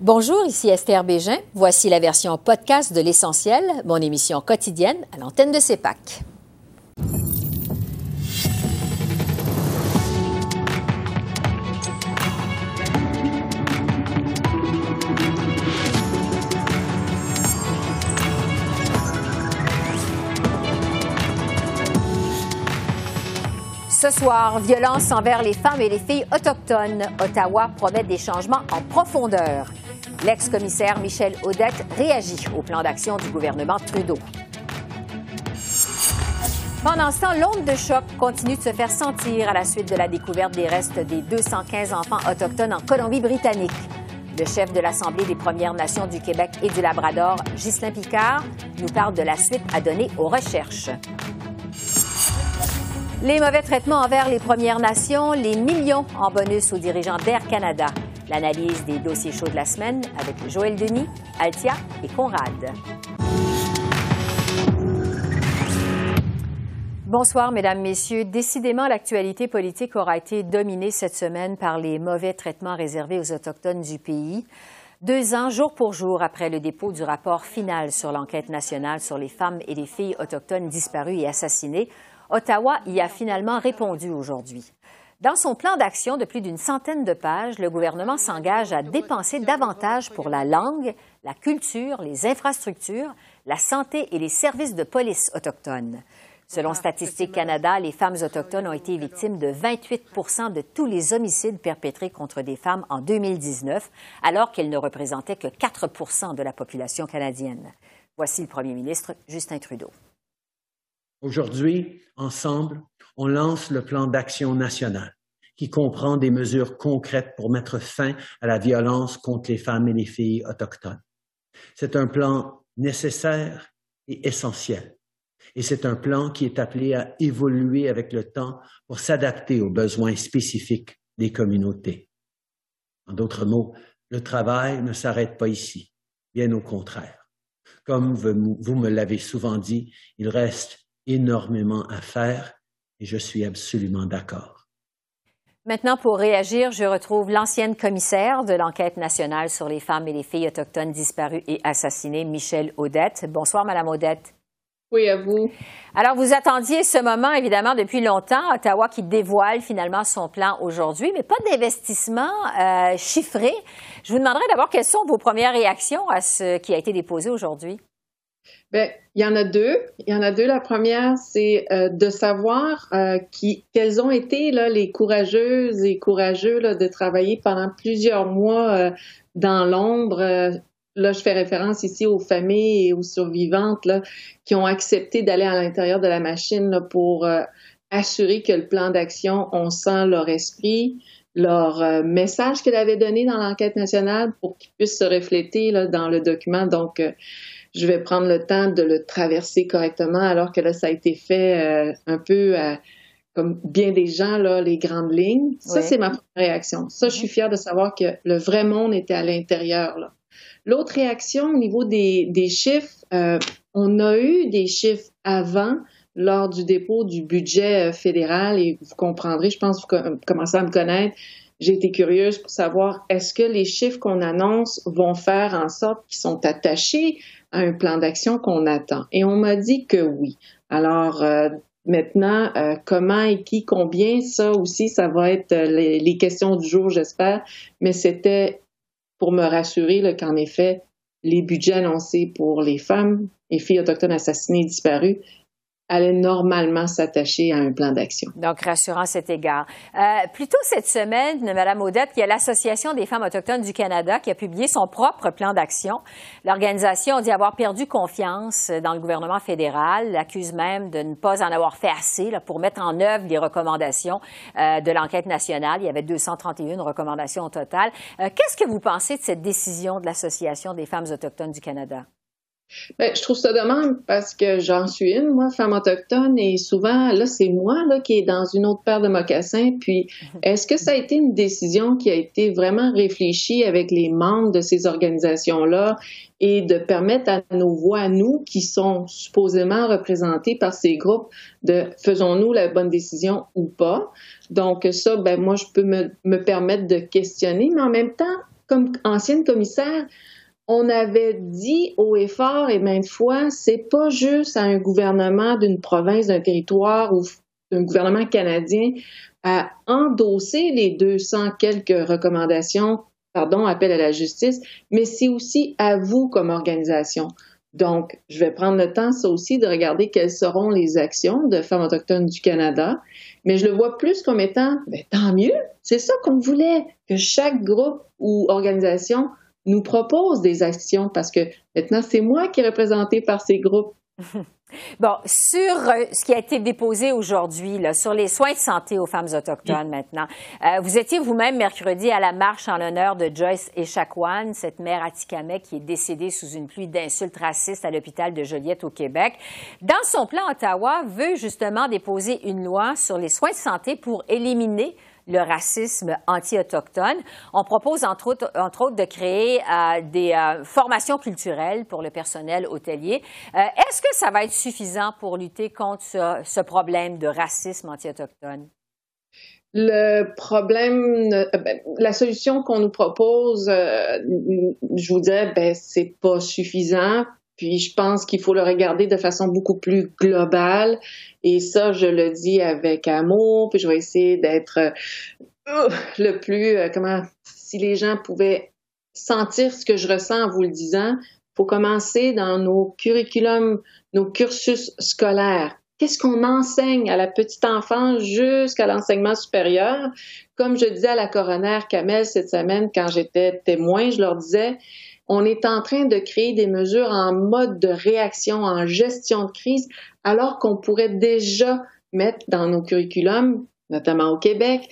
Bonjour, ici Esther Bégin. Voici la version podcast de L'Essentiel, mon émission quotidienne à l'antenne de CEPAC. Ce soir, violence envers les femmes et les filles autochtones. Ottawa promet des changements en profondeur. L'ex-commissaire Michel Audette réagit au plan d'action du gouvernement Trudeau. Pendant ce temps, l'onde de choc continue de se faire sentir à la suite de la découverte des restes des 215 enfants autochtones en Colombie-Britannique. Le chef de l'Assemblée des Premières Nations du Québec et du Labrador, Ghislain Picard, nous parle de la suite à donner aux recherches. Les mauvais traitements envers les Premières Nations, les millions en bonus aux dirigeants d'Air Canada. L'analyse des dossiers chauds de la semaine avec Joël Denis, Altia et Conrad. Bonsoir, Mesdames, Messieurs. Décidément, l'actualité politique aura été dominée cette semaine par les mauvais traitements réservés aux Autochtones du pays. Deux ans, jour pour jour, après le dépôt du rapport final sur l'enquête nationale sur les femmes et les filles autochtones disparues et assassinées, Ottawa y a finalement répondu aujourd'hui. Dans son plan d'action de plus d'une centaine de pages, le gouvernement s'engage à dépenser davantage pour la langue, la culture, les infrastructures, la santé et les services de police autochtones. Selon Statistique Canada, les femmes autochtones ont été victimes de 28% de tous les homicides perpétrés contre des femmes en 2019, alors qu'elles ne représentaient que 4% de la population canadienne. Voici le premier ministre Justin Trudeau. Aujourd'hui, ensemble, on lance le plan d'action national qui comprend des mesures concrètes pour mettre fin à la violence contre les femmes et les filles autochtones. C'est un plan nécessaire et essentiel. Et c'est un plan qui est appelé à évoluer avec le temps pour s'adapter aux besoins spécifiques des communautés. En d'autres mots, le travail ne s'arrête pas ici, bien au contraire. Comme vous me l'avez souvent dit, il reste énormément à faire et je suis absolument d'accord. Maintenant, pour réagir, je retrouve l'ancienne commissaire de l'enquête nationale sur les femmes et les filles autochtones disparues et assassinées, Michelle Audette. Bonsoir, Madame Audette. Oui, à vous. Alors, vous attendiez ce moment, évidemment, depuis longtemps, Ottawa qui dévoile finalement son plan aujourd'hui, mais pas d'investissement euh, chiffré. Je vous demanderai d'abord quelles sont vos premières réactions à ce qui a été déposé aujourd'hui? Ben, il y en a deux. Il y en a deux. La première, c'est euh, de savoir euh, qui, quelles ont été là, les courageuses et courageux là, de travailler pendant plusieurs mois euh, dans l'ombre. là, je fais référence ici aux familles et aux survivantes là, qui ont accepté d'aller à l'intérieur de la machine là, pour assurer que le plan d'action, on sent leur esprit, leur message qu'elle avait donné dans l'enquête nationale pour qu'il puisse se refléter là, dans le document. Donc, je vais prendre le temps de le traverser correctement, alors que là, ça a été fait euh, un peu euh, comme bien des gens, là, les grandes lignes. Ça, c'est ma première réaction. Ça, je suis mhm. fière de savoir que le vrai monde était à l'intérieur. L'autre réaction au niveau des, des chiffres, euh, on a eu des chiffres avant lors du dépôt du budget fédéral et vous comprendrez, je pense que vous commencez à me connaître, j'ai été curieuse pour savoir est-ce que les chiffres qu'on annonce vont faire en sorte qu'ils sont attachés à un plan d'action qu'on attend? Et on m'a dit que oui. Alors euh, maintenant, euh, comment et qui, combien, ça aussi, ça va être euh, les, questions du jour, j'espère. Mais c'était pour me rassurer qu'en effet, les budgets annoncés pour les femmes et filles autochtones assassinées et disparues allait normalement s'attacher à un plan d'action. Donc, rassurant cet égard. Euh, plus tôt cette semaine, Mme Audette, il y a l'Association des femmes autochtones du Canada qui a publié son propre plan d'action. L'organisation dit avoir perdu confiance dans le gouvernement fédéral, l'accuse même de ne pas en avoir fait assez pour mettre en œuvre les recommandations euh, de l'enquête nationale. Il y avait 231 recommandations au total. Euh, Qu'est-ce que vous pensez de cette décision de l'Association des femmes autochtones du Canada? Ben, je trouve ça dommage parce que j'en suis une, moi, femme autochtone, et souvent, là, c'est moi là, qui est dans une autre paire de mocassins. Puis, est-ce que ça a été une décision qui a été vraiment réfléchie avec les membres de ces organisations-là et de permettre à nos voix, à nous, qui sont supposément représentés par ces groupes, de faisons-nous la bonne décision ou pas? Donc, ça, ben, moi, je peux me, me permettre de questionner, mais en même temps, comme ancienne commissaire, on avait dit haut et fort et maintes fois, c'est pas juste à un gouvernement d'une province, d'un territoire ou d'un gouvernement canadien à endosser les 200 quelques recommandations, pardon, appel à la justice, mais c'est aussi à vous comme organisation. Donc, je vais prendre le temps, ça aussi, de regarder quelles seront les actions de Femmes autochtones du Canada, mais je le vois plus comme étant, ben, tant mieux, c'est ça qu'on voulait, que chaque groupe ou organisation nous propose des actions parce que maintenant, c'est moi qui est représenté par ces groupes. Bon, sur euh, ce qui a été déposé aujourd'hui, sur les soins de santé aux femmes autochtones maintenant, euh, vous étiez vous-même mercredi à la marche en l'honneur de Joyce Echaquan, cette mère Atikamek qui est décédée sous une pluie d'insultes racistes à l'hôpital de Joliette au Québec. Dans son plan, Ottawa veut justement déposer une loi sur les soins de santé pour éliminer le racisme anti-autochtone. On propose entre autres, de créer euh, des euh, formations culturelles pour le personnel hôtelier. Euh, est-ce que ça va être suffisant pour lutter contre ce, ce problème de racisme anti-autochtone? Le problème, ben, la solution qu'on nous propose, je vous dirais, ben c'est pas suffisant puis je pense qu'il faut le regarder de façon beaucoup plus globale. Et ça, je le dis avec amour. Puis je vais essayer d'être euh, le plus, euh, comment, si les gens pouvaient sentir ce que je ressens en vous le disant, faut commencer dans nos curriculums, nos cursus scolaires. Qu'est-ce qu'on enseigne à la petite enfance jusqu'à l'enseignement supérieur? Comme je disais à la coroner Kamel cette semaine quand j'étais témoin, je leur disais, on est en train de créer des mesures en mode de réaction, en gestion de crise, alors qu'on pourrait déjà mettre dans nos curriculums, notamment au Québec,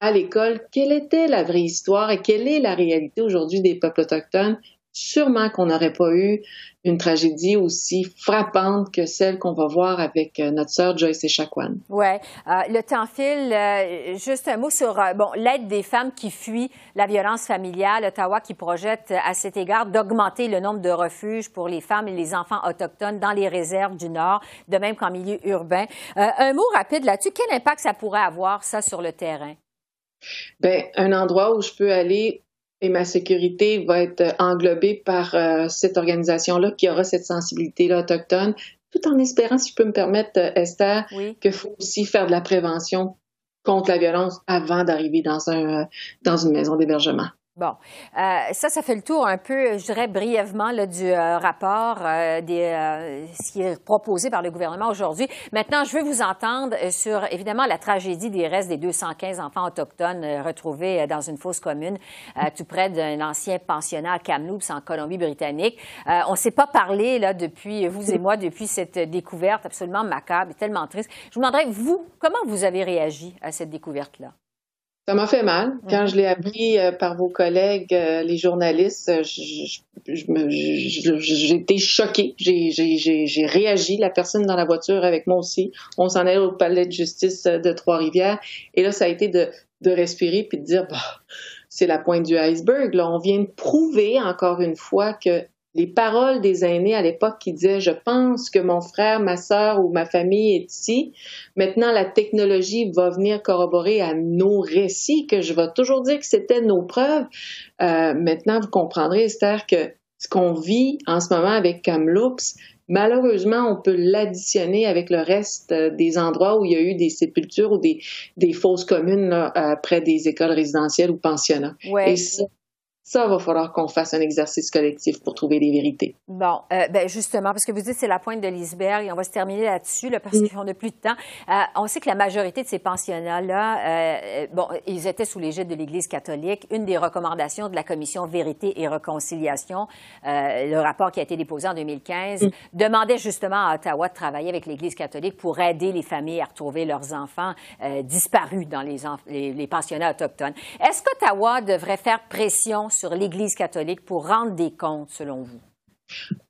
à l'école, quelle était la vraie histoire et quelle est la réalité aujourd'hui des peuples autochtones sûrement qu'on n'aurait pas eu une tragédie aussi frappante que celle qu'on va voir avec euh, notre sœur Joyce Echaquan. Oui. Euh, le temps file. Euh, juste un mot sur bon, l'aide des femmes qui fuient la violence familiale. Ottawa qui projette à cet égard d'augmenter le nombre de refuges pour les femmes et les enfants autochtones dans les réserves du Nord, de même qu'en milieu urbain. un mot rapide là-dessus. Quel impact ça pourrait avoir, ça, sur le terrain? Bien, un endroit où je peux aller et ma sécurité va être englobée par euh, cette organisation-là qui aura cette sensibilité-là autochtone, tout en espérant, si je peux me permettre, euh, Esther, qu'il faut aussi faire de la prévention contre la violence avant d'arriver dans un euh, dans une maison d'hébergement. Bon, euh, ça, ça fait le tour un peu, je dirais brièvement, là, du euh, rapport, euh, des, ce qui est proposé par le gouvernement aujourd'hui. Maintenant, je veux vous entendre sur, évidemment, la tragédie des restes des 215 enfants autochtones retrouvés dans une fosse commune tout près d'un ancien pensionnat à Kamloops, en Colombie-Britannique. on ne s'est pas parlé, là, depuis, vous et moi, depuis cette découverte absolument macabre et tellement triste. Je vous demanderais, vous, comment vous avez réagi à cette découverte-là? Ça m'a fait mal. Quand je l'ai appris euh, par vos collègues, euh, les journalistes, euh, j'ai été choquée. J'ai réagi. La personne dans la voiture avec moi aussi. On s'en est au palais de justice de Trois-Rivières. Et là, ça a été de, de respirer puis de dire, bah, c'est la pointe du iceberg. Là, on vient de prouver encore une fois que les paroles des aînés à l'époque qui disaient je pense que mon frère, ma sœur ou ma famille est ici. Maintenant, la technologie va venir corroborer à nos récits que je vais toujours dire que c'était nos preuves. Euh, maintenant, vous comprendrez, Esther, que ce qu'on vit en ce moment avec Kamloops, malheureusement, on peut l'additionner avec le reste euh, des endroits où il y a eu des sépultures ou des, des fosses communes là, près des écoles résidentielles ou pensionnats. Ouais. Ça, va falloir qu'on fasse un exercice collectif pour trouver des vérités. Bon, euh, ben justement, parce que vous dites c'est la pointe de l'iceberg et on va se terminer là-dessus là, parce mm. qu'on n'a plus de temps. Euh, on sait que la majorité de ces pensionnats-là, euh, bon, ils étaient sous l'égide de l'Église catholique. Une des recommandations de la Commission Vérité et Réconciliation, le rapport qui a été déposé en 2015, mm. demandait justement à Ottawa de travailler avec l'Église catholique pour aider les familles à retrouver leurs enfants disparus dans les, les, les pensionnats autochtones. Est-ce qu'Ottawa devrait faire pression sur l'Église catholique pour rendre des comptes, selon vous?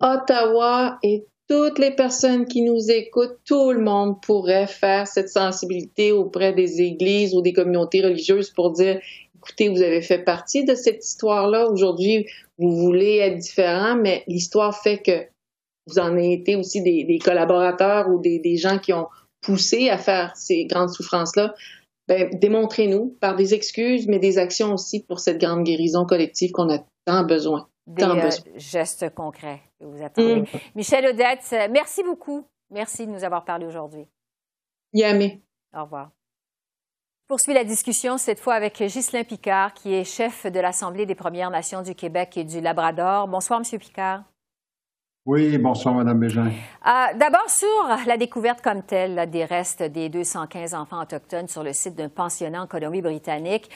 Ottawa et toutes les personnes qui nous écoutent, tout le monde pourrait faire cette sensibilité auprès des églises ou des communautés religieuses pour dire, écoutez, vous avez fait partie de cette histoire-là. Aujourd'hui, vous voulez être différent, mais l'histoire fait que vous en avez été aussi des, collaborateurs ou des, gens qui ont poussé à faire ces grandes souffrances-là. Ben, démontrez-nous par des excuses, mais des actions aussi pour cette grande guérison collective qu'on a tant besoin. Des euh, gestes concrets que vous attendez. Mm. Michel Odette, merci beaucoup. Merci de nous avoir parlé aujourd'hui. Yamé. Au revoir. Poursuit la discussion cette fois avec Ghislain Picard, qui est chef de l'Assemblée des Premières Nations du Québec et du Labrador. Bonsoir, Monsieur Picard. Oui, bonsoir, Mme Bégin. Euh, d'abord, sur la découverte comme telle des restes des 215 enfants autochtones sur le site d'un pensionnat en Colombie-Britannique.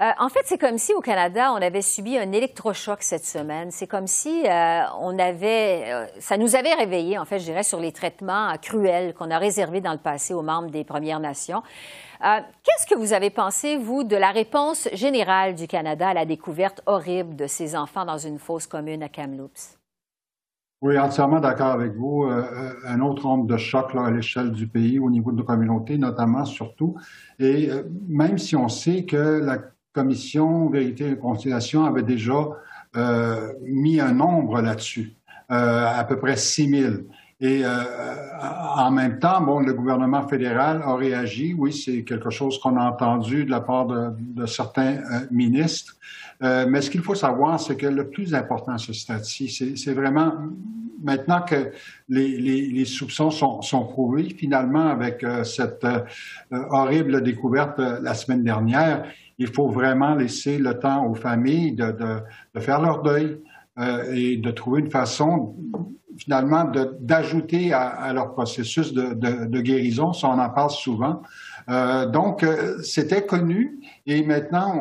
Euh, en fait, c'est comme si au Canada, on avait subi un électrochoc cette semaine. C'est comme si euh, on avait, ça nous avait réveillé, en fait, je dirais, sur les traitements cruels qu'on a réservés dans le passé aux membres des Premières Nations. Qu'est-ce que vous avez pensé, vous, de la réponse générale du Canada à la découverte horrible de ces enfants dans une fosse commune à Kamloops? Oui, entièrement d'accord avec vous. Euh, euh, un autre onde de choc là, à l'échelle du pays, au niveau de nos communautés, notamment, surtout. Et euh, même si on sait que la commission Vérité et Réconciliation avait déjà mis un nombre là-dessus, à peu près 6 000. Et en même temps, bon, le gouvernement fédéral a réagi. Oui, c'est quelque chose qu'on a entendu de la part de, de certains ministres. Euh, mais ce qu'il faut savoir, c'est que le plus important ce stade-ci, c'est vraiment maintenant que les, soupçons sont, prouvés, finalement, avec euh, cette euh, horrible découverte la semaine dernière, il faut vraiment laisser le temps aux familles de, faire leur deuil et de trouver une façon finalement d'ajouter à, à, leur processus de, de, guérison, ça on en parle souvent. donc, c'était connu et maintenant,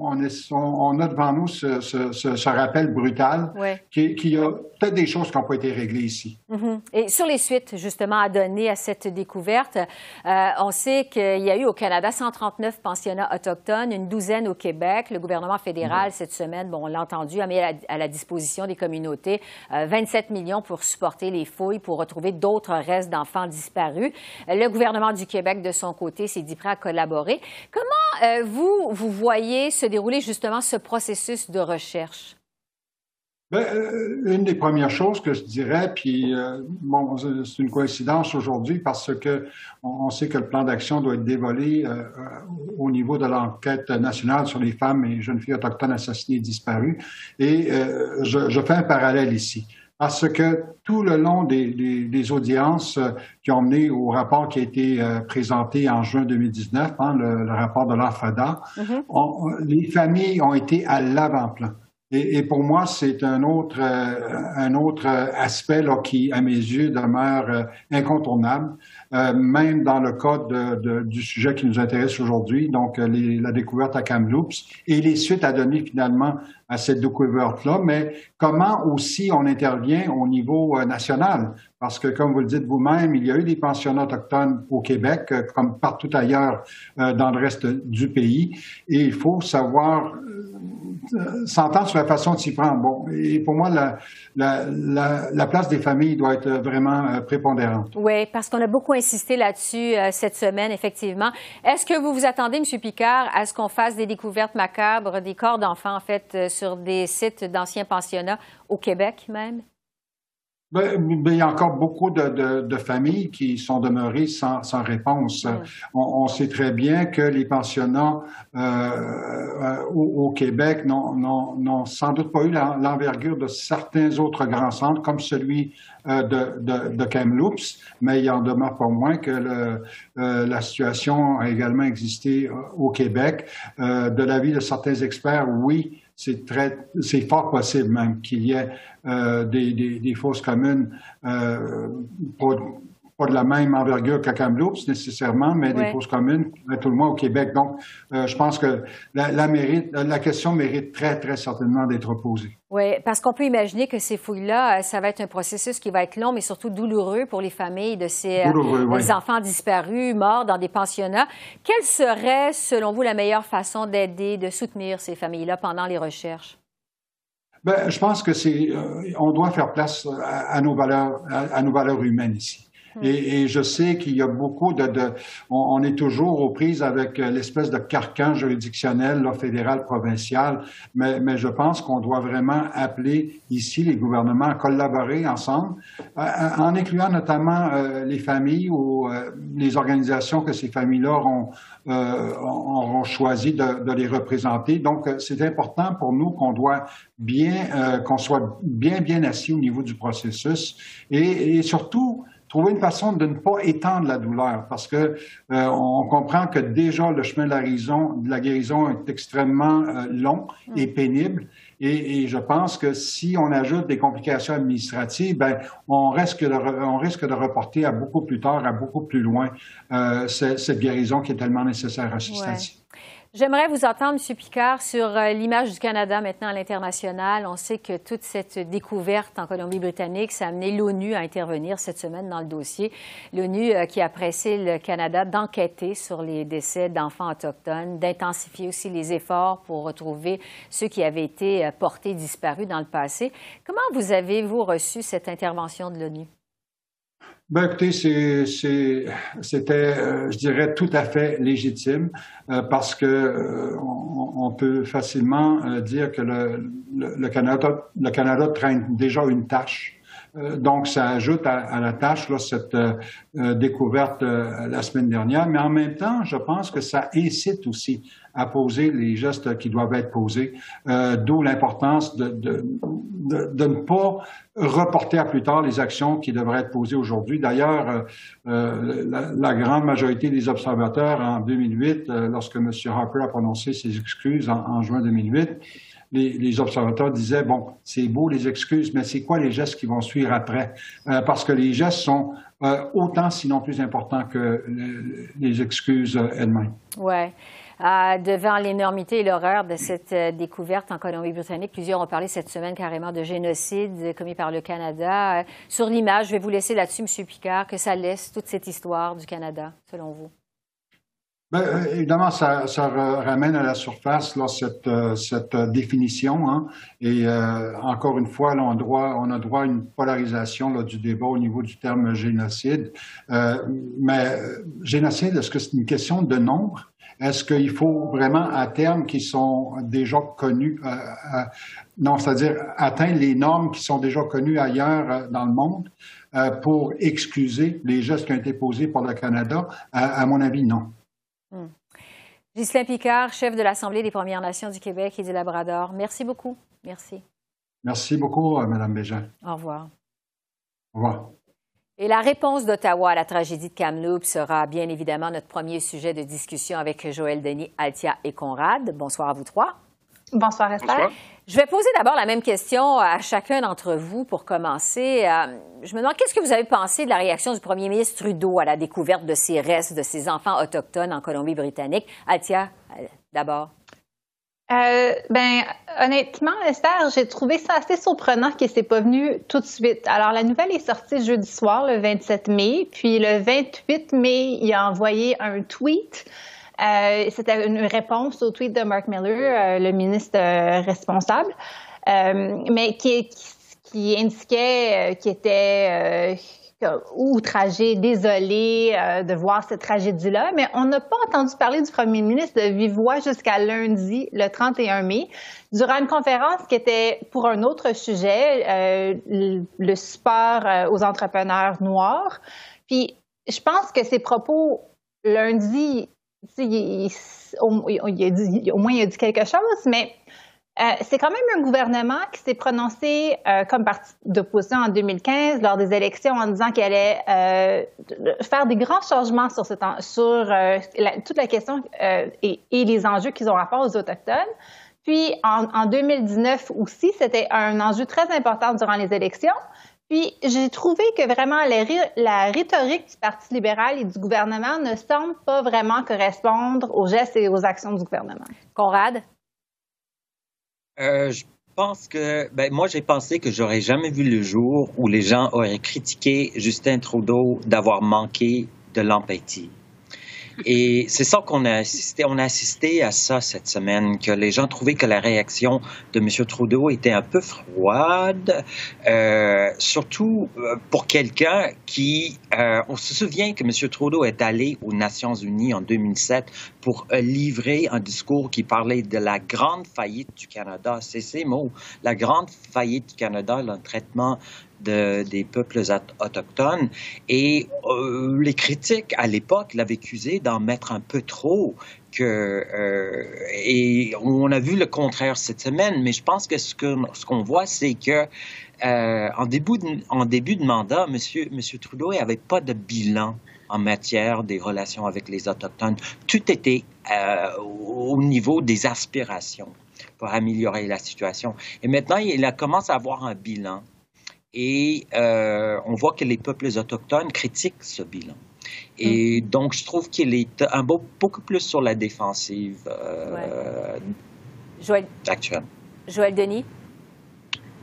on, est, on, a devant nous ce, ce, ce, rappel brutal qui, qui, a peut-être des choses qui n'ont pas été réglées ici. Mm-hmm. Et sur les suites, justement, à donner à cette découverte, euh, on sait qu'il y a eu au Canada 139 pensionnats autochtones, une douzaine au Québec. Le gouvernement fédéral, mm-hmm. cette semaine, bon, on l'a entendu, a mis à la, disposition des communautés 27 euh, millions pour supporter les fouilles, pour retrouver d'autres restes d'enfants disparus. Le gouvernement du Québec, de son côté, s'est dit prêt à collaborer. Comment euh, vous vous, voyez se dérouler justement ce processus de recherche? Bien, euh, une des premières choses que je dirais, puis euh, c'est une coïncidence aujourd'hui parce que on, sait que le plan d'action doit être dévolé euh, au niveau de l'enquête nationale sur les femmes et jeunes filles autochtones assassinées et disparues. Et je, fais un parallèle ici parce que tout le long des, des, des, audiences euh, qui ont mené au rapport qui a été euh, présenté en juin 2019, hein, le, le, rapport de l'AFADA, mm-hmm. les familles ont été à l'avant-plan. Et, et, pour moi, c'est un autre, euh, un autre aspect là, qui, à mes yeux, demeure incontournable, même dans le cas de, de, du sujet qui nous intéresse aujourd'hui, donc les, la découverte à Kamloops et les suites à donner finalement à cette découverte-là, mais comment aussi on intervient au niveau euh, national? Parce que, comme vous le dites vous-même, il y a eu des pensionnats autochtones au Québec, euh, comme partout ailleurs euh, dans le reste du pays, et il faut savoir s'entendre sur la façon de s'y prendre. Bon, et pour moi, la, la, la, place des familles doit être vraiment prépondérante. Oui, parce qu'on a beaucoup insisté là-dessus cette semaine, effectivement. Est-ce que vous vous attendez, M. Picard, à ce qu'on fasse des découvertes macabres, des corps d'enfants, en fait, sur des sites d'anciens pensionnats au Québec même? Ben, ben, il y a encore beaucoup de, de, familles qui sont demeurées sans, sans réponse. On, sait très bien que les pensionnats euh, euh au, Québec n'ont sans doute pas eu l'envergure de certains autres grands centres, comme celui euh, de, de, de, Kamloops, mais il en demeure pas moins que le, euh, la situation a également existé au Québec. de l'avis de certains experts, oui, c'est très, c'est fort possible même qu'il y ait euh, des, des, des, fausses communes euh, pas, pas, de la même envergure qu'à Kamloops nécessairement, mais des fausses communes, tout le monde au Québec. Donc, euh, je pense que la, la, mérite, la question mérite très, très certainement d'être posée. Oui, parce qu'on peut imaginer que ces fouilles-là, euh, ça va être un processus qui va être long, mais surtout douloureux pour les familles de ces euh, enfants disparus, morts dans des pensionnats. Quelle serait, selon vous, la meilleure façon d'aider, de soutenir ces familles-là pendant les recherches? Ben, je pense que c'est, euh, on doit faire place à, nos valeurs, à, nos valeurs humaines ici. Et, et, je sais qu'il y a beaucoup de, de on, est toujours aux prises avec euh, l'espèce de carcan juridictionnel là, fédéral, provincial, mais, mais je pense qu'on doit vraiment appeler ici les gouvernements à collaborer ensemble, en incluant notamment euh, les familles ou euh, les organisations que ces familles-là auront, auront choisi de, de, les représenter. Donc, c'est important pour nous qu'on doit bien, qu'on soit bien, bien assis au niveau du processus et, et surtout, trouver une façon de ne pas étendre la douleur parce que euh, on comprend que déjà le chemin de la guérison, de la guérison est extrêmement euh, long et mm. pénible. Et, et, je pense que si on ajoute des complications administratives, ben on risque de on risque de reporter à beaucoup plus tard, à beaucoup plus loin euh, cette, cette, guérison qui est tellement nécessaire à ce stade-ci. J'aimerais vous entendre, M. Picard, sur euh, l'image du Canada maintenant à l'international. On sait que toute cette découverte en Colombie-Britannique, ça a amené l'ONU à intervenir cette semaine dans le dossier. L'ONU euh, qui a pressé le Canada d'enquêter sur les décès d'enfants autochtones, d'intensifier aussi les efforts pour retrouver ceux qui avaient été euh, portés disparus dans le passé. Comment vous avez-vous reçu cette intervention de l'ONU? Ben, écoutez, c'était, euh, je dirais, tout à fait légitime euh, parce que euh, on, peut facilement dire que le, le, Canada, le Canada traîne déjà une tâche. Donc, ça ajoute à, la tâche là, cette découverte la semaine dernière, mais en même temps, je pense que ça incite aussi à poser les gestes qui doivent être posés, euh, d'où l'importance de, de, de, ne pas reporter à plus tard les actions qui devraient être posées aujourd'hui. D'ailleurs, euh, euh la, grande majorité des observateurs en 2008, euh, lorsque M. Harper a prononcé ses excuses en juin 2008, les, observateurs disaient, bon, c'est beau les excuses, mais c'est quoi les gestes qui vont suivre après? Euh, parce que les gestes sont euh, autant, sinon plus importants que les excuses elles-mêmes. Ouais. Euh, devant l'énormité et l'horreur de cette euh, découverte en Colombie-Britannique. Plusieurs ont parlé cette semaine carrément de génocide commis par le Canada. Euh, sur l'image, je vais vous laisser là-dessus, M. Picard, que ça laisse toute cette histoire du Canada, selon vous? Bien, évidemment, ça, ça, ramène à la surface là, cette, cette définition. Hein, et encore une fois, là, on, droit, on a droit à une polarisation là, du débat au niveau du terme génocide. mais génocide, est-ce que c'est une question de nombre? Est-ce qu'il faut vraiment à terme qui sont déjà connus, euh, euh, non, c'est-à-dire atteindre les normes qui sont déjà connues ailleurs euh, dans le monde pour excuser les gestes qui ont été posés par le Canada? À, mon avis, non. Hmm. Ghislain Picard, chef de l'Assemblée des Premières Nations du Québec et du Labrador. Merci beaucoup. Merci. Merci beaucoup, Mme Bégin. Au revoir. Au revoir. Et la réponse d'Ottawa à la tragédie de Kamloops sera bien évidemment notre premier sujet de discussion avec Joël Denis, Altia et Conrad. Bonsoir à vous trois. Bonsoir, Esther. Je vais poser d'abord la même question à chacun d'entre vous pour commencer. Euh, je me demande, qu'est-ce que vous avez pensé de la réaction du premier ministre Trudeau à la découverte de ces restes de ces enfants autochtones en Colombie-Britannique? Altia, euh, d'abord. Euh, ben, honnêtement, Esther, j'ai trouvé ça assez surprenant que c'est pas venu tout de suite. Alors, la nouvelle est sortie jeudi soir, le 27 mai, puis le 28 mai, il a envoyé un tweet. Euh, C'était une réponse au tweet de Mark Miller, euh, le ministre euh, responsable, mais qui, indiquait qu'il était outragé, désolé de voir cette tragédie-là, mais on n'a pas entendu parler du premier ministre de vive voix jusqu'à lundi, le 31 mai, durant une conférence qui était pour un autre sujet, le, support aux entrepreneurs noirs. Puis, je pense que ses propos lundi, au, moins il a dit quelque chose, mais euh, c'est quand même un gouvernement qui s'est prononcé euh, comme parti d'opposition en 2015 lors des élections en disant qu'elle allait euh, faire des grands changements sur, sur toute la question et, les enjeux qu'ils ont rapport aux Autochtones. Puis en, 2019 aussi, c'était un enjeu très important durant les élections. Puis j'ai trouvé que vraiment la rhétorique du Parti libéral et du gouvernement ne semble pas vraiment correspondre aux gestes et aux actions du gouvernement. Conrad? Euh, je pense que, ben, moi, j'ai pensé que j'aurais jamais vu le jour où les gens auraient critiqué Justin Trudeau d'avoir manqué de l'empathie. Et c'est ça qu'on a assisté. On a assisté à ça cette semaine, que les gens trouvaient que la réaction de M. Trudeau était un peu froide, euh, surtout euh, pour quelqu'un qui... Euh, on se souvient que M. Trudeau est allé aux Nations Unies en 2007 pour euh, livrer un discours qui parlait de la grande faillite du Canada. C'est ces mots. La grande faillite du Canada, le traitement de, des peuples autochtones. Et euh, les critiques à l'époque l'avaient accusé d'en mettre un peu trop. Que, euh, et on a vu le contraire cette semaine, mais je pense que ce qu'on ce qu'on voit, c'est que euh, en, début de, en début de mandat, M. Monsieur, monsieur Trudeau n'avait pas de bilan en matière des relations avec les Autochtones. Tout était euh, au niveau des aspirations pour améliorer la situation. Et maintenant, il a commencé à avoir un bilan. Et euh, on voit que les peuples autochtones critiquent ce bilan. Et mm. donc, je trouve qu'il est un beau, beaucoup plus sur la défensive euh, Joël, actuelle. Joël Denis?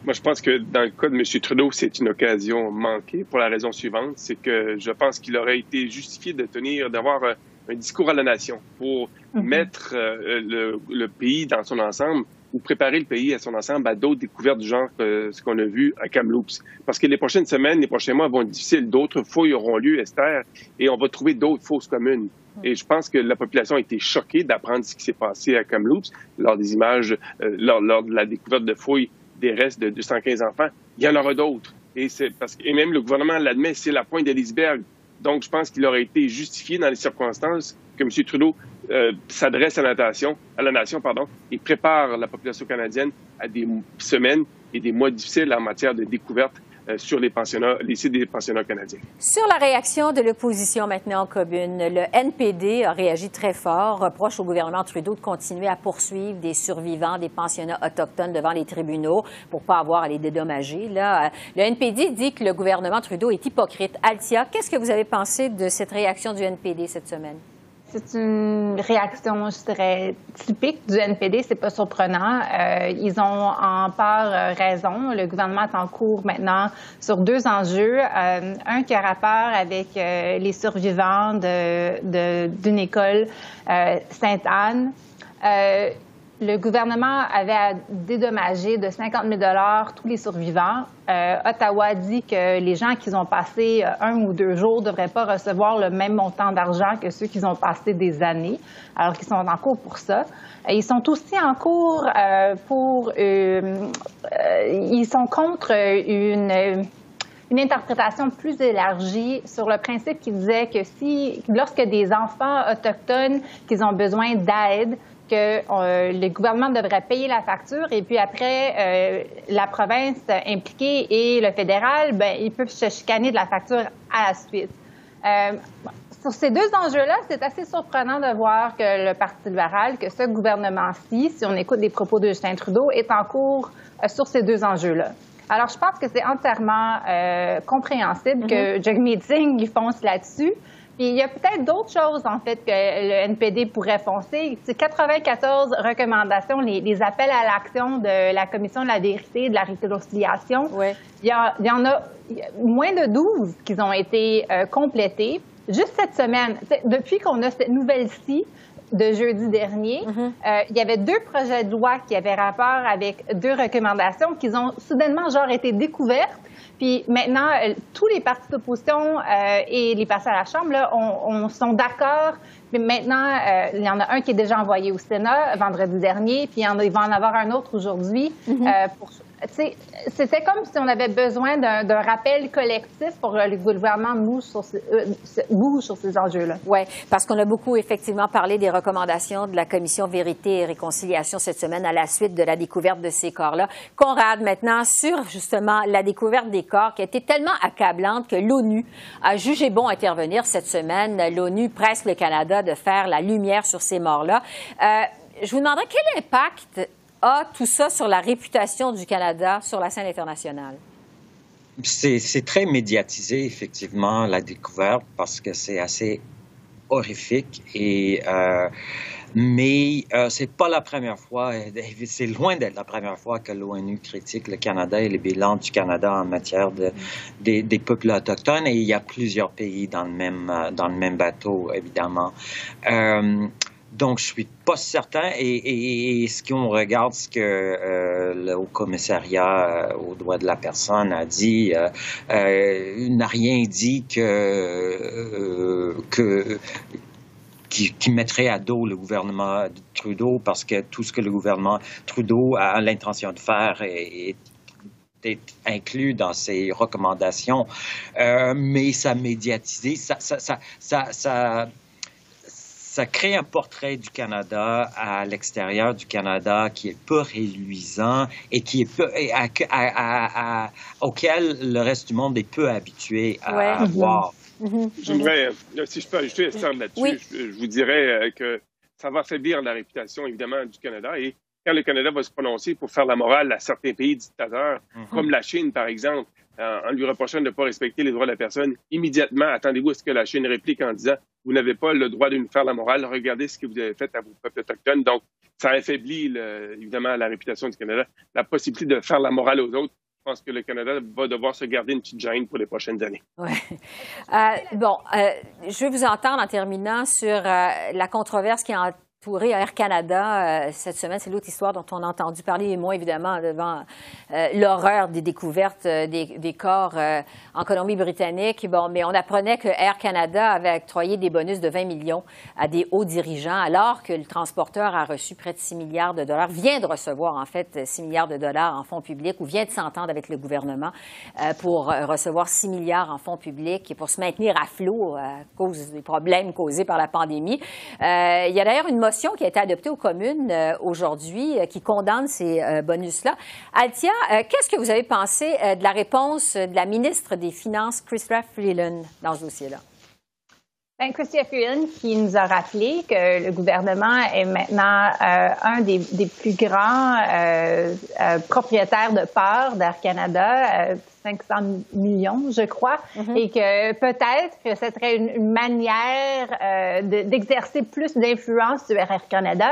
Moi, je pense que dans le cas de M. Trudeau, c'est une occasion manquée pour la raison suivante, c'est que je pense qu'il aurait été justifié de tenir, d'avoir un, discours à la nation pour mm-hmm. mettre euh, le, le, pays dans son ensemble ou préparer le pays à son ensemble à d'autres découvertes du genre que ce qu'on a vu à Kamloops. Parce que les prochaines semaines, les prochains mois vont être difficiles. D'autres fouilles auront lieu, Esther, et on va trouver d'autres fausses communes. Et je pense que la population a été choquée d'apprendre ce qui s'est passé à Kamloops lors des images, euh, lors, lors, de la découverte de fouilles des restes de 215 enfants. Il y en aura d'autres. Et, parce et même le gouvernement l'admet, c'est la pointe de l'iceberg. Donc, je pense qu'il aurait été justifié dans les circonstances que M. Trudeau euh, s'adresse à la nation, à et prépare la population canadienne à des semaines et des mois difficiles en matière de découverte sur les pensionnats, les canadiens. Sur la réaction de l'opposition maintenant en commune, le NPD a réagi très fort, reproche au gouvernement Trudeau de continuer à poursuivre des survivants des pensionnats autochtones devant les tribunaux pour pas avoir à les dédommager. Là, le NPD dit que le gouvernement Trudeau est hypocrite. Altia, qu'est-ce que vous avez pensé de cette réaction du NPD cette semaine? C'est une réaction, je dirais, typique du NPD. C'est pas surprenant. Euh, ils ont en part euh, raison. Le gouvernement est en cours maintenant sur deux enjeux. Euh, un qui a rapport avec les survivants d'une école Sainte-Anne le gouvernement avait à dédommager de 50 000 tous les survivants. Euh, Ottawa dit que les gens qui ont passé euh, un ou deux jours ne devraient pas recevoir le même montant d'argent que ceux qui ont passé des années, alors qu'ils sont en cours pour ça. Ils sont aussi en cours euh, pour... ils sont contre une une interprétation plus élargie sur le principe qui disait que si, lorsque des enfants autochtones qui ont besoin d'aide, que euh, le gouvernement devrait payer la facture et puis après, euh, la province impliquée et le fédéral, ben, ils peuvent se chicaner de la facture à la suite. Euh, sur ces deux enjeux-là, c'est assez surprenant de voir que le Parti libéral, que ce gouvernement-ci, si on écoute les propos de Justin Trudeau, est en cours sur ces deux enjeux-là. Alors, je pense que c'est entièrement compréhensible que Jagmeet mm-hmm. Singh il fonce là-dessus il y a peut-être d'autres choses, en fait, que le NPD pourrait foncer. C'est 94 recommandations, les, appels à l'action de la Commission de la vérité et de la réconciliation. Il, y il, y en a moins de 12 qui ont été euh, complétés. Juste cette semaine, depuis qu'on a cette nouvelle-ci, de jeudi dernier, mm-hmm. euh, il y avait deux projets de loi qui avaient rapport avec deux recommandations qui ont soudainement genre été découvertes puis maintenant, euh, tous les partis d'opposition euh, et les partis à la Chambre là, on, sont d'accord. Maintenant, euh, il y en a un qui est déjà envoyé au Sénat vendredi dernier, puis il, y en a, il va en avoir un autre aujourd'hui mm-hmm. pour c'était comme si on avait besoin d'un rappel collectif pour que le gouvernement bouge sur, ces, euh, sur ces enjeux-là. Oui, parce qu'on a beaucoup effectivement parlé des recommandations de la Commission Vérité et Réconciliation cette semaine à la suite de la découverte de ces corps-là. Conrad, maintenant, sur justement la découverte des corps qui a été tellement accablante que l'ONU a jugé bon intervenir cette semaine. L'ONU presse le Canada de faire la lumière sur ces morts-là. Euh, je vous demanderais quel impact a tout ça sur la réputation du Canada sur la scène internationale? C'est très médiatisé, effectivement, la découverte, parce que c'est assez horrifique. Et euh, Mais euh, c'est pas la première fois, c'est loin d'être la première fois que l'ONU critique le Canada et les bilans du Canada en matière de, des, des, peuples autochtones. Et il y a plusieurs pays dans le même, dans le même bateau, évidemment. Euh, donc, je suis pas certain. Et, et, ce qu'on regarde, ce que euh, le Haut Commissariat euh, aux droits de la personne a dit, euh, euh n'a rien dit que, euh, que qui, qui, mettrait à dos le gouvernement Trudeau parce que tout ce que le gouvernement Trudeau a l'intention de faire est, est inclus dans ses recommandations, euh, mais ça médiatisé, ça, ça, ça, ça, ça ça crée un portrait du Canada à l'extérieur du Canada qui est peu réluisant et qui est peu, à, à, à, auquel le reste du monde est peu habitué à ouais. voir. Mm -hmm. J'aimerais, si je peux ajouter Esther là-dessus, oui. je, je, vous dirais euh, que ça va affaiblir la réputation évidemment du Canada et quand le Canada va se prononcer pour faire la morale à certains pays dictateurs, mm -hmm. comme la Chine par exemple, en lui reprochant de ne pas respecter les droits de la personne, immédiatement, attendez-vous à ce que la Chine réplique en disant Vous n'avez pas le droit de nous faire la morale, regardez ce que vous avez fait à vos peuples autochtones. Donc, ça affaiblit le, évidemment la réputation du Canada, la possibilité de faire la morale aux autres. Je pense que le Canada va devoir se garder une petite gêne pour les prochaines années. Ouais. Euh, bon, euh, je vais vous entendre en terminant sur euh, la controverse qui a entouré Air Canada euh, cette semaine. C'est l'autre histoire dont on a entendu parler, et moi, évidemment, devant euh, l'horreur des découvertes euh, des, corps en Colombie-Britannique. Bon, mais on apprenait que Air Canada avait octroyé des bonus de 20 millions à des hauts dirigeants, alors que le transporteur a reçu près de 6 milliards de dollars, vient de recevoir, en fait, 6 milliards de dollars en fonds publics, ou vient de s'entendre avec le gouvernement pour recevoir 6 milliards en fonds publics et pour se maintenir à flot à cause des problèmes causés par la pandémie. il y a d'ailleurs une motion qui a été adoptée aux communes euh, aujourd'hui euh, qui condamne ces euh, bonus-là. Altia, qu'est-ce que vous avez pensé de la réponse de la ministre des Finances, Chrystia Freeland, dans ce dossier-là? Bien, Chrystia Freeland qui nous a rappelé que le gouvernement est maintenant euh, un des, des, plus grands euh, euh, propriétaires de parts d'Air Canada, 500 millions, je crois, mm -hmm. et que peut-être que ce serait une, une manière d'exercer de, plus d'influence sur Air Canada.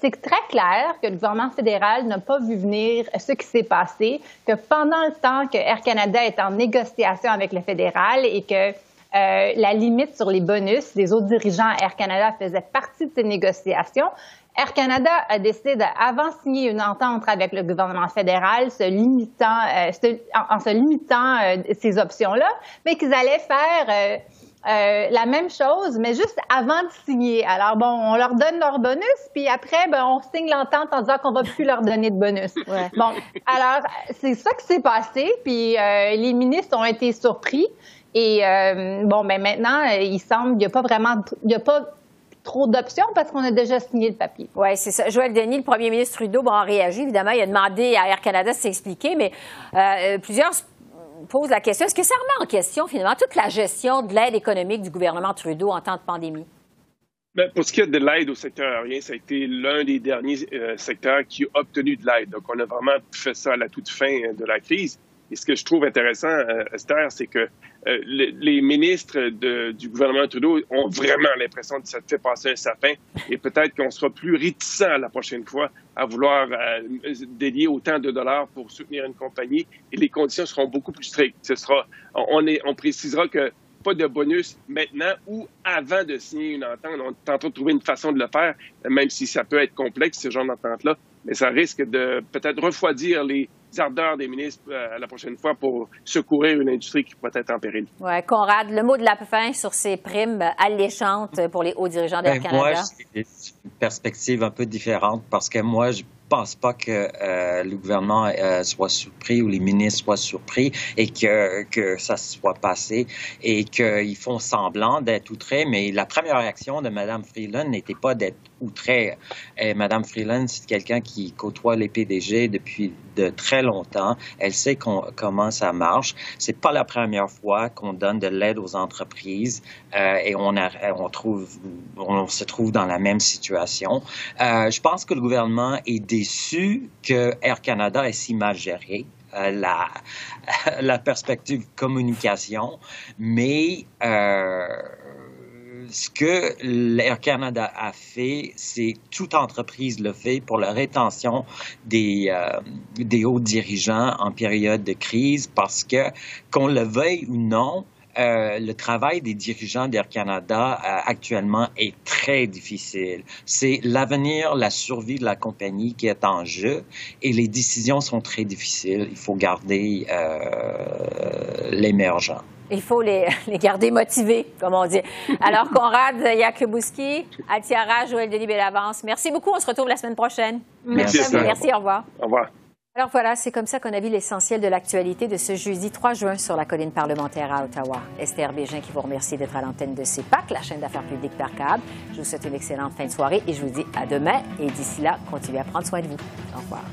c'est très clair que le gouvernement fédéral n'a pas vu venir ce qui s'est passé, que pendant le temps que Air Canada est en négociation avec le fédéral et que euh, la limite sur les bonus des autres dirigeants Air Canada faisait partie de ces négociations. Air Canada a décidé d'avant signer une entente avec le gouvernement fédéral, se limitant, euh, se, en, en, se limitant euh, ces options-là, mais qu'ils allaient faire euh, euh, la même chose, mais juste avant de signer. Alors bon, on leur donne leur bonus, puis après, ben, on signe l'entente en disant qu'on va plus leur donner de bonus. Ouais. Bon, alors c'est ça qui s'est passé, puis euh, les ministres ont été surpris. Et euh, bon, ben maintenant, il semble qu'il n'y a pas vraiment, il n'y a pas trop d'options parce qu'on a déjà signé le papier. Oui, c'est ça. Joël Denis, le premier ministre Trudeau, bon, a réagi, évidemment. Il a demandé à Air Canada de s'expliquer, mais euh, plusieurs posent la question, est-ce que ça remet en question, finalement, toute la gestion de l'aide économique du gouvernement Trudeau en temps de pandémie? Bien, pour ce qui est de l'aide au secteur aérien, ça a été l'un des derniers euh, secteurs qui a obtenu de l'aide. Donc, on a vraiment fait ça à la toute fin de la crise. Et ce que je trouve intéressant, euh, Esther, c'est que euh, les, ministres du gouvernement Trudeau ont vraiment l'impression que ça fait passer un sapin et peut-être qu'on sera plus réticent la prochaine fois à vouloir euh, dédier autant de dollars pour soutenir une compagnie et les conditions seront beaucoup plus strictes. Ce sera, on, est, on précisera que pas de bonus maintenant ou avant de signer une entente. On est en train de trouver une façon de le faire, même si ça peut être complexe, ce genre d'entente-là, mais ça risque de peut-être refroidir les ardeurs des ministres euh, la prochaine fois pour secourir une industrie qui pourrait être en péril. Oui, Conrad, le mot de la fin sur ces primes alléchantes pour les hauts dirigeants d'Air Canada? Moi, c'est une perspective un peu différente parce que moi, je pense pas que euh, le gouvernement euh, soit surpris ou les ministres soient surpris et que, que ça soit passé et qu'ils font semblant d'être outrés. Mais la première réaction de Mme Freeland n'était pas d'être outrée. Et Mme Freeland, c'est quelqu'un qui côtoie les PDG depuis de très longtemps. Elle sait comment ça marche. C'est pas la première fois qu'on donne de l'aide aux entreprises euh, et on, a, on, trouve, on se trouve dans la même situation. Euh, je pense que le gouvernement est déçu que Air Canada est si mal géré. Euh, la, la perspective communication, mais euh, ce que l'Air Canada a fait, c'est toute entreprise le fait pour la rétention des, euh, des hauts dirigeants en période de crise parce que, qu'on le veuille ou non, euh, le travail des dirigeants d'Air Canada euh, actuellement est très difficile. C'est l'avenir, la survie de la compagnie qui est en jeu et les décisions sont très difficiles. Il faut garder euh. Il faut les, les, garder motivés, comme on dit. Alors, Conrad Yakubowski, Altiara, Joël Denis Bellavance, merci beaucoup. On se retrouve la semaine prochaine. Merci. Merci, merci au revoir. Au revoir. Alors voilà, c'est comme ça qu'on a vu l'essentiel de l'actualité de ce jeudi 3 juin sur la colline parlementaire à Ottawa. Esther Bégin qui vous remercie d'être à l'antenne de CEPAC, la chaîne d'affaires publiques par câble. Je vous souhaite une excellente fin de soirée et je vous dis à demain. Et d'ici là, continuez à prendre soin de vous. Au revoir.